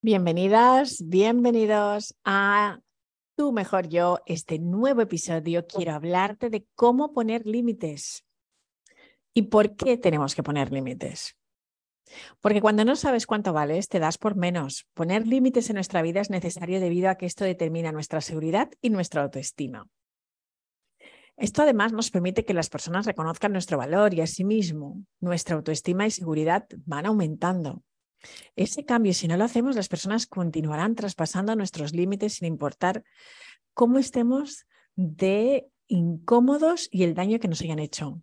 Bienvenidas, bienvenidos a Tu Mejor Yo. Este nuevo episodio quiero hablarte de cómo poner límites y por qué tenemos que poner límites. Porque cuando no sabes cuánto vales, te das por menos. Poner límites en nuestra vida es necesario debido a que esto determina nuestra seguridad y nuestra autoestima. Esto además nos permite que las personas reconozcan nuestro valor y asimismo nuestra autoestima y seguridad van aumentando. Ese cambio, si no lo hacemos, las personas continuarán traspasando nuestros límites sin importar cómo estemos de incómodos y el daño que nos hayan hecho.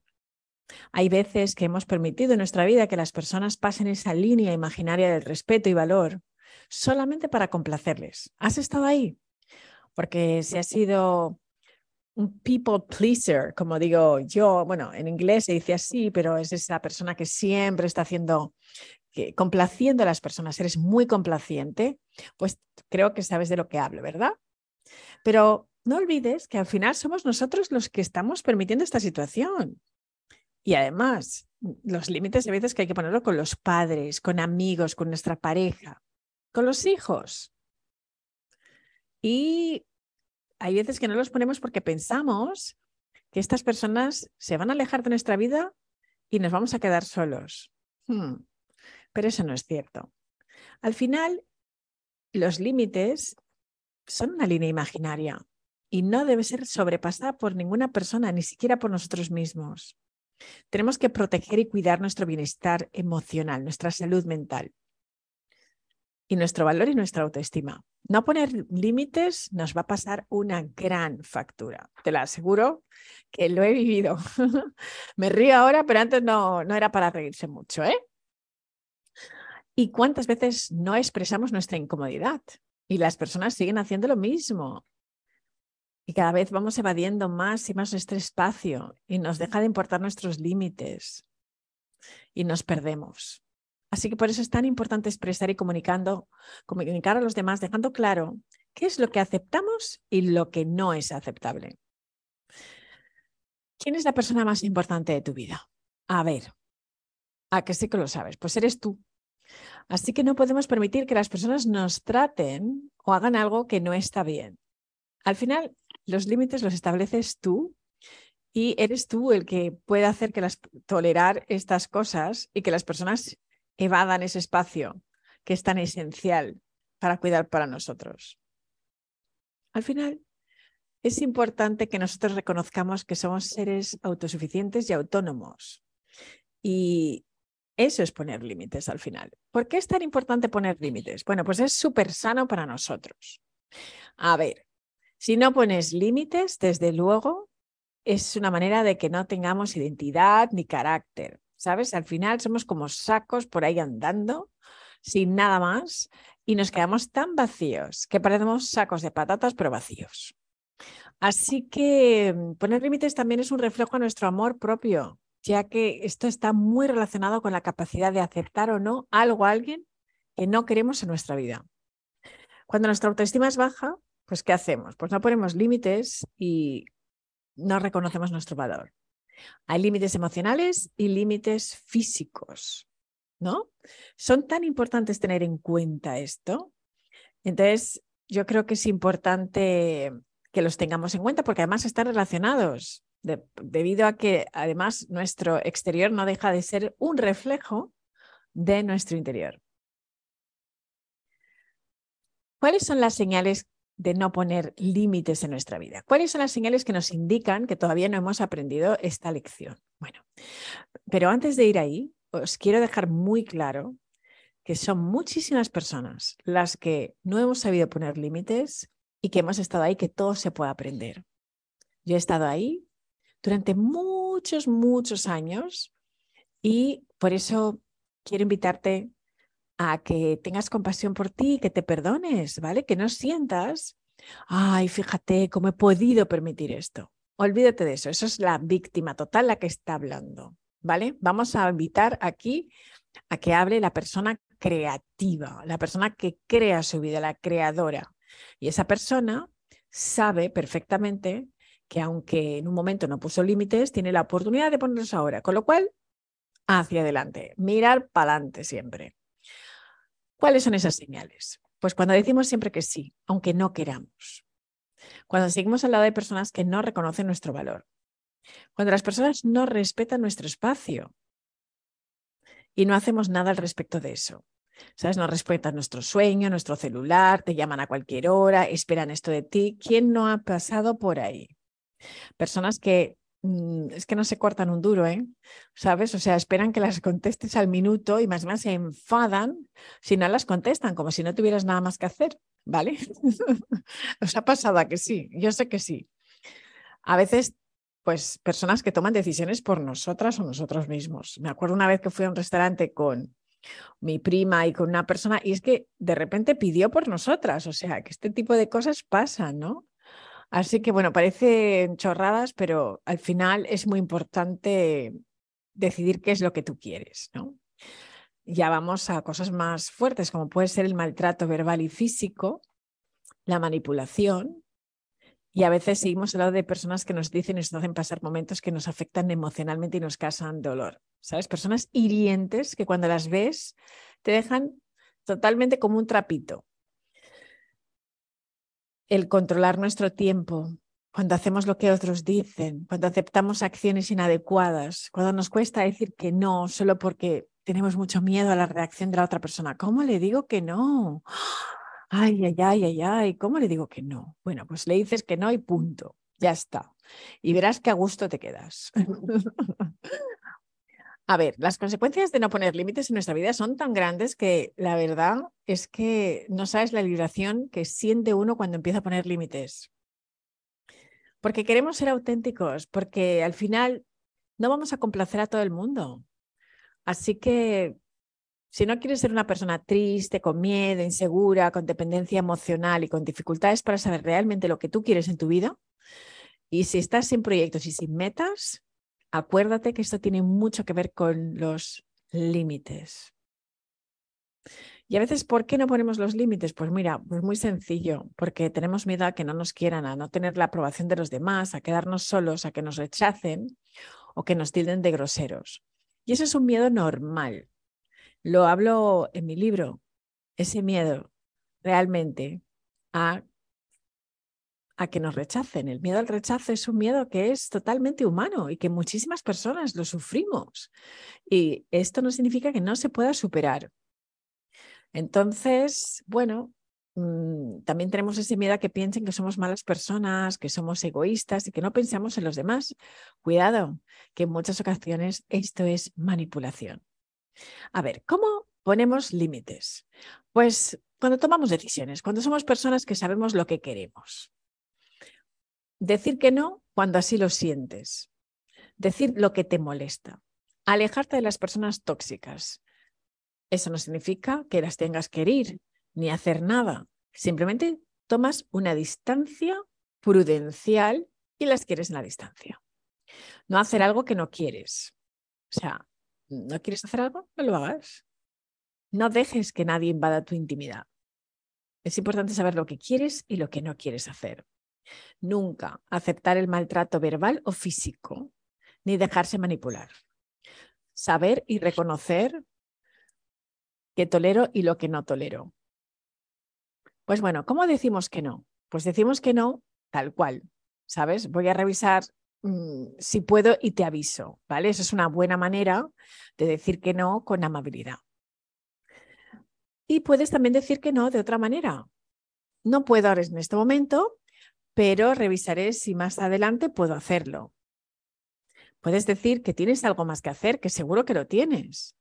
Hay veces que hemos permitido en nuestra vida que las personas pasen esa línea imaginaria del respeto y valor solamente para complacerles. ¿Has estado ahí? Porque si has sido un people pleaser, como digo yo, bueno, en inglés se dice así, pero es esa persona que siempre está haciendo complaciendo a las personas, eres muy complaciente, pues creo que sabes de lo que hablo, ¿verdad? Pero no olvides que al final somos nosotros los que estamos permitiendo esta situación. Y además, los límites a veces que hay que ponerlo con los padres, con amigos, con nuestra pareja, con los hijos. Y hay veces que no los ponemos porque pensamos que estas personas se van a alejar de nuestra vida y nos vamos a quedar solos. Hmm pero eso no es cierto. Al final, los límites son una línea imaginaria y no debe ser sobrepasada por ninguna persona, ni siquiera por nosotros mismos. Tenemos que proteger y cuidar nuestro bienestar emocional, nuestra salud mental y nuestro valor y nuestra autoestima. No poner límites nos va a pasar una gran factura. Te lo aseguro que lo he vivido. Me río ahora, pero antes no, no era para reírse mucho, ¿eh? ¿Y cuántas veces no expresamos nuestra incomodidad? Y las personas siguen haciendo lo mismo. Y cada vez vamos evadiendo más y más nuestro espacio y nos deja de importar nuestros límites y nos perdemos. Así que por eso es tan importante expresar y comunicando, comunicar a los demás, dejando claro qué es lo que aceptamos y lo que no es aceptable. ¿Quién es la persona más importante de tu vida? A ver, a que sí que lo sabes, pues eres tú. Así que no podemos permitir que las personas nos traten o hagan algo que no está bien. Al final, los límites los estableces tú y eres tú el que puede hacer que las tolerar estas cosas y que las personas evadan ese espacio que es tan esencial para cuidar para nosotros. Al final, es importante que nosotros reconozcamos que somos seres autosuficientes y autónomos. Y eso es poner límites al final. ¿Por qué es tan importante poner límites? Bueno, pues es súper sano para nosotros. A ver, si no pones límites, desde luego, es una manera de que no tengamos identidad ni carácter. ¿Sabes? Al final somos como sacos por ahí andando, sin nada más, y nos quedamos tan vacíos que parecemos sacos de patatas, pero vacíos. Así que mm, poner límites también es un reflejo de nuestro amor propio, ya que esto está muy relacionado con la capacidad de aceptar o no algo o alguien que no queremos en nuestra vida. Cuando nuestra autoestima es baja, pues ¿qué hacemos? Pues no ponemos límites y no reconocemos nuestro valor. Hay límites emocionales y límites físicos, ¿no? Son tan importantes tener en cuenta esto. Entonces, yo creo que es importante que los tengamos en cuenta porque además están relacionados debido a que además nuestro exterior no deja de ser un reflejo de nuestro interior. ¿Cuáles son las señales de no poner límites en nuestra vida? ¿Cuáles son las señales que nos indican que todavía no hemos aprendido esta lección? Bueno, pero antes de ir ahí, os quiero dejar muy claro que son muchísimas personas las que no hemos sabido poner límites y que hemos estado ahí, que todo se puede aprender. Yo he estado ahí durante muchos, muchos años y por eso quiero invitarte a que tengas compasión por ti, que te perdones, ¿vale? Que no sientas, ay, fíjate cómo he podido permitir esto. Olvídate de eso, eso es la víctima total la que está hablando, ¿vale? Vamos a invitar aquí a que hable la persona creativa, la persona que crea su vida, la creadora. Y esa persona sabe perfectamente que aunque en un momento no puso límites, tiene la oportunidad de ponerlos ahora. Con lo cual, hacia adelante, mirar para adelante siempre. ¿Cuáles son esas señales? Pues cuando decimos siempre que sí, aunque no queramos. Cuando seguimos al lado de personas que no reconocen nuestro valor. Cuando las personas no respetan nuestro espacio y no hacemos nada al respecto de eso. ¿Sabes? No respetan nuestro sueño, nuestro celular, te llaman a cualquier hora, esperan esto de ti. ¿Quién no ha pasado por ahí? Personas que mm, es que no se cortan un duro, ¿eh? ¿Sabes? O sea, esperan que las contestes al minuto y más o menos se enfadan si no las contestan, como si no tuvieras nada más que hacer, ¿vale? ¿Os ha pasado a que sí? Yo sé que sí. A veces pues personas que toman decisiones por nosotras o nosotros mismos. Me acuerdo una vez que fui a un restaurante con mi prima y con una persona y es que de repente pidió por nosotras, o sea, que este tipo de cosas pasan, ¿no? Así que bueno, parecen chorradas, pero al final es muy importante decidir qué es lo que tú quieres, ¿no? Ya vamos a cosas más fuertes, como puede ser el maltrato verbal y físico, la manipulación, y a veces seguimos al lado de personas que nos dicen y nos hacen pasar momentos que nos afectan emocionalmente y nos causan dolor. ¿Sabes? Personas hirientes que cuando las ves te dejan totalmente como un trapito. El controlar nuestro tiempo, cuando hacemos lo que otros dicen, cuando aceptamos acciones inadecuadas, cuando nos cuesta decir que no solo porque tenemos mucho miedo a la reacción de la otra persona. ¿Cómo le digo que no? ay, ay, ay, ay, ay, ¿cómo le digo que no? Bueno, pues le dices que no y punto, ya está. Y verás que a gusto te quedas. a ver, las consecuencias de no poner límites en nuestra vida son tan grandes que la verdad es que no sabes la liberación que siente uno cuando empieza a poner límites. Porque queremos ser auténticos, porque al final no vamos a complacer a todo el mundo. Así que si no quieres ser una persona triste, con miedo, insegura, con dependencia emocional y con dificultades para saber realmente lo que tú quieres en tu vida, y si estás sin proyectos y sin metas, acuérdate que esto tiene mucho que ver con los límites. Y a veces, ¿por qué no ponemos los límites? Pues mira, pues muy sencillo, porque tenemos miedo a que no nos quieran, a no tener la aprobación de los demás, a quedarnos solos, a que nos rechacen o que nos tilden de groseros. Y eso es un miedo normal. Lo hablo en mi libro, ese miedo realmente a, a que nos rechacen. El miedo al rechazo es un miedo que es totalmente humano y que muchísimas personas lo sufrimos. Y esto no significa que no se pueda superar. Entonces, bueno, mm, también tenemos ese miedo a que piensen que somos malas personas, que somos egoístas y que no pensamos en los demás. Cuidado, que en muchas ocasiones esto es manipulación. A ver, ¿cómo ponemos límites? Pues cuando tomamos decisiones, cuando somos personas que sabemos lo que queremos. Decir que no cuando así lo sientes. Decir lo que te molesta. Alejarte de las personas tóxicas. Eso no significa que las tengas que herir ni hacer nada. Simplemente tomas una distancia prudencial y las quieres en la distancia. No hacer algo que no quieres. O sea, ¿No quieres hacer algo? No lo hagas. No dejes que nadie invada tu intimidad. Es importante saber lo que quieres y lo que no quieres hacer. Nunca aceptar el maltrato verbal o físico, ni dejarse manipular. Saber y reconocer que tolero y lo que no tolero. Pues bueno, ¿cómo decimos que no? Pues decimos que no tal cual. ¿Sabes? Voy a revisar Mm, si puedo y te aviso, ¿vale? Eso es una buena manera de decir que no con amabilidad. Y puedes también decir que no de otra manera. No puedo ahora en este momento, pero revisaré si más adelante puedo hacerlo. Puedes decir que tienes algo más que hacer, que seguro que lo tienes.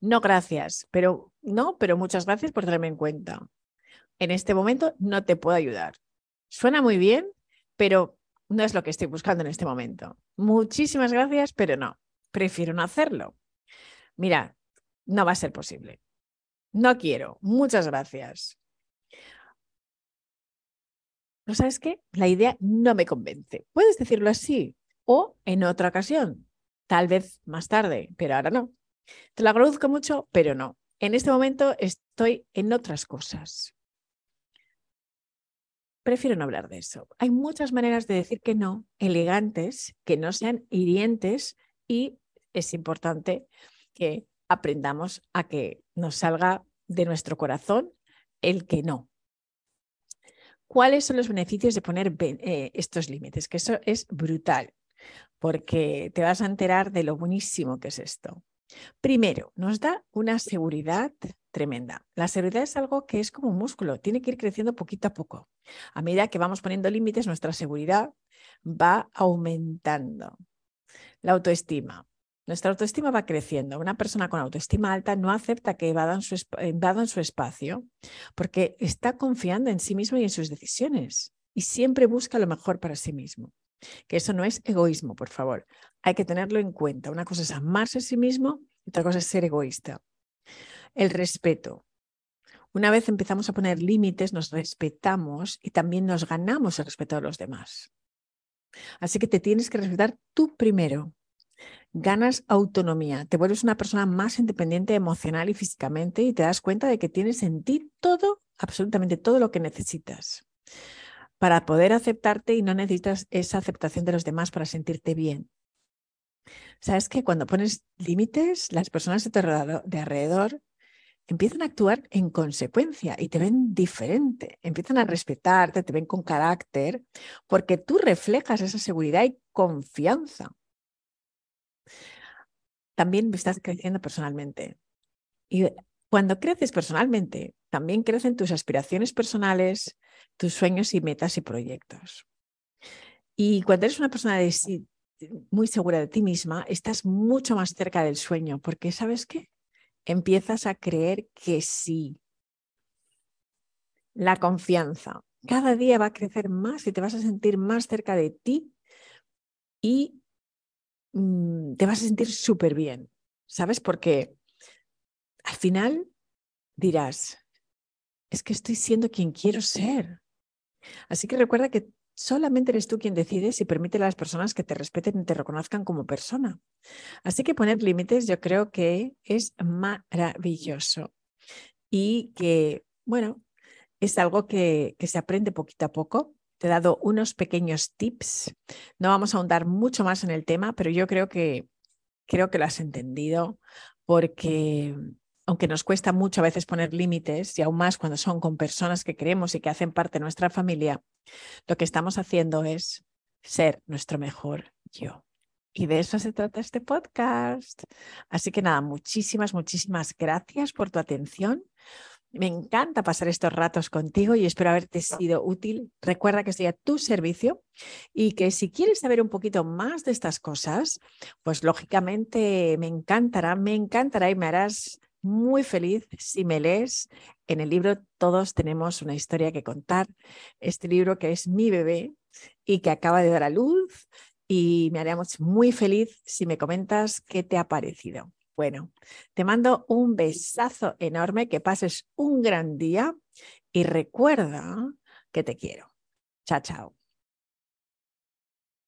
No, gracias, pero no, pero muchas gracias por tenerme en cuenta. En este momento no te puedo ayudar. Suena muy bien, pero no es lo que estoy buscando en este momento. Muchísimas gracias, pero no, prefiero no hacerlo. Mira, no va a ser posible. No quiero. Muchas gracias. ¿No sabes qué? La idea no me convence. Puedes decirlo así o en otra ocasión, tal vez más tarde, pero ahora no. Te lo agradezco mucho, pero no. En este momento estoy en otras cosas prefiero no hablar de eso. Hay muchas maneras de decir que no, elegantes, que no sean hirientes y es importante que aprendamos a que nos salga de nuestro corazón el que no. ¿Cuáles son los beneficios de poner eh, estos límites? Que eso es brutal, porque te vas a enterar de lo buenísimo que es esto. Primero, nos da una seguridad tremenda. La seguridad es algo que es como un músculo, tiene que ir creciendo poquito a poco. A medida que vamos poniendo límites, nuestra seguridad va aumentando. La autoestima. Nuestra autoestima va creciendo. Una persona con autoestima alta no acepta que invadan su, su espacio porque está confiando en sí mismo y en sus decisiones y siempre busca lo mejor para sí mismo. Que eso no es egoísmo, por favor. Hay que tenerlo en cuenta. Una cosa es amarse a sí mismo y otra cosa es ser egoísta. El respeto. Una vez empezamos a poner límites, nos respetamos y también nos ganamos el respeto de los demás. Así que te tienes que respetar tú primero. Ganas autonomía, te vuelves una persona más independiente emocional y físicamente y te das cuenta de que tienes en ti todo, absolutamente todo lo que necesitas para poder aceptarte y no necesitas esa aceptación de los demás para sentirte bien. Sabes que cuando pones límites, las personas de alrededor empiezan a actuar en consecuencia y te ven diferente, empiezan a respetarte, te ven con carácter, porque tú reflejas esa seguridad y confianza. También estás creciendo personalmente. Y cuando creces personalmente, también crecen tus aspiraciones personales, tus sueños y metas y proyectos. Y cuando eres una persona muy segura de ti misma, estás mucho más cerca del sueño, porque ¿sabes qué? empiezas a creer que sí. La confianza. Cada día va a crecer más y te vas a sentir más cerca de ti y mm, te vas a sentir súper bien. ¿Sabes? Porque al final dirás, es que estoy siendo quien quiero ser. Así que recuerda que Solamente eres tú quien decides y permite a las personas que te respeten y te reconozcan como persona. Así que poner límites yo creo que es maravilloso y que, bueno, es algo que, que se aprende poquito a poco. Te he dado unos pequeños tips. No vamos a ahondar mucho más en el tema, pero yo creo que creo que lo has entendido porque aunque nos cuesta mucho a veces poner límites, y aún más cuando son con personas que queremos y que hacen parte de nuestra familia, lo que estamos haciendo es ser nuestro mejor yo. Y de eso se trata este podcast. Así que nada, muchísimas, muchísimas gracias por tu atención. Me encanta pasar estos ratos contigo y espero haberte sido útil. Recuerda que estoy a tu servicio y que si quieres saber un poquito más de estas cosas, pues lógicamente me encantará, me encantará y me harás muy feliz si me lees en el libro Todos tenemos una historia que contar. Este libro que es mi bebé y que acaba de dar a luz y me haríamos muy feliz si me comentas qué te ha parecido. Bueno, te mando un besazo enorme, que pases un gran día y recuerda que te quiero. Chao, chao.